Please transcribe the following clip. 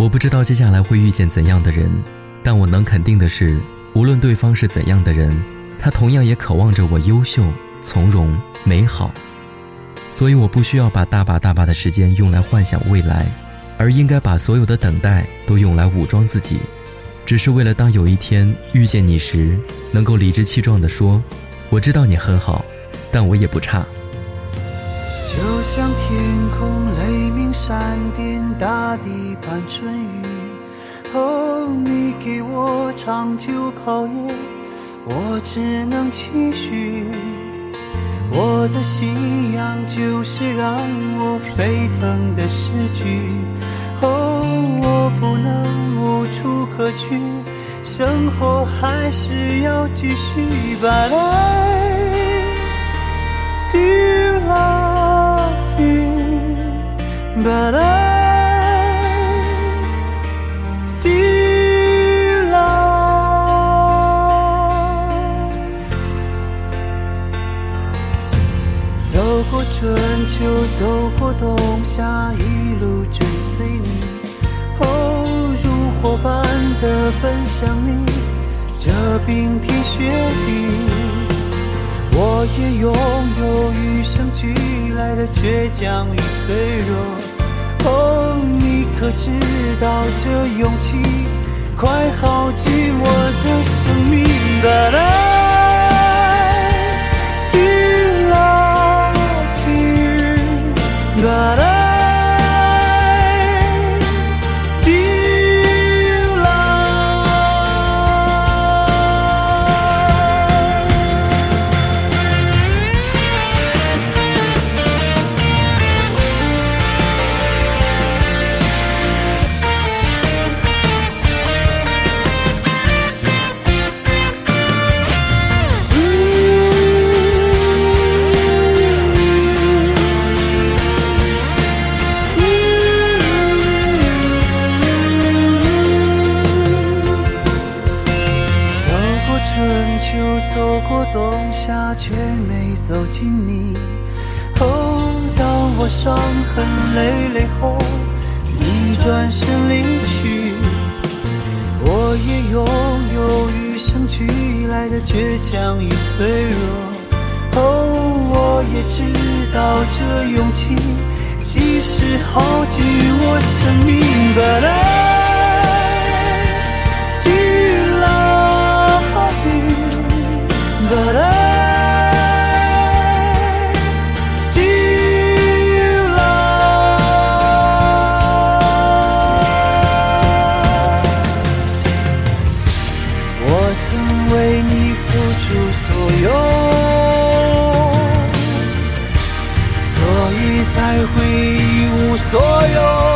我不知道接下来会遇见怎样的人，但我能肯定的是，无论对方是怎样的人，他同样也渴望着我优秀、从容、美好。所以我不需要把大把大把的时间用来幻想未来，而应该把所有的等待都用来武装自己，只是为了当有一天遇见你时，能够理直气壮地说：“我知道你很好，但我也不差。”就像天空雷鸣闪电，大地盼春雨。哦，你给我长久考验，我只能期许。我的信仰就是让我沸腾的诗句。哦，我不能无处可去，生活还是要继续。But I still But I still love。走过春秋，走过冬夏，一路追随你，哦，如火般的奔向你，这冰天雪地，我也拥有与生俱来的倔强与脆弱。哦，你可知道这勇气快耗尽我的生命走过冬夏，却没走进你。哦，当我伤痕累累后，你转身离去，我也拥有与生俱来的倔强与脆弱。哦，我也知道这勇气，即使耗尽我生命，But I。出所有所以才会一无所有。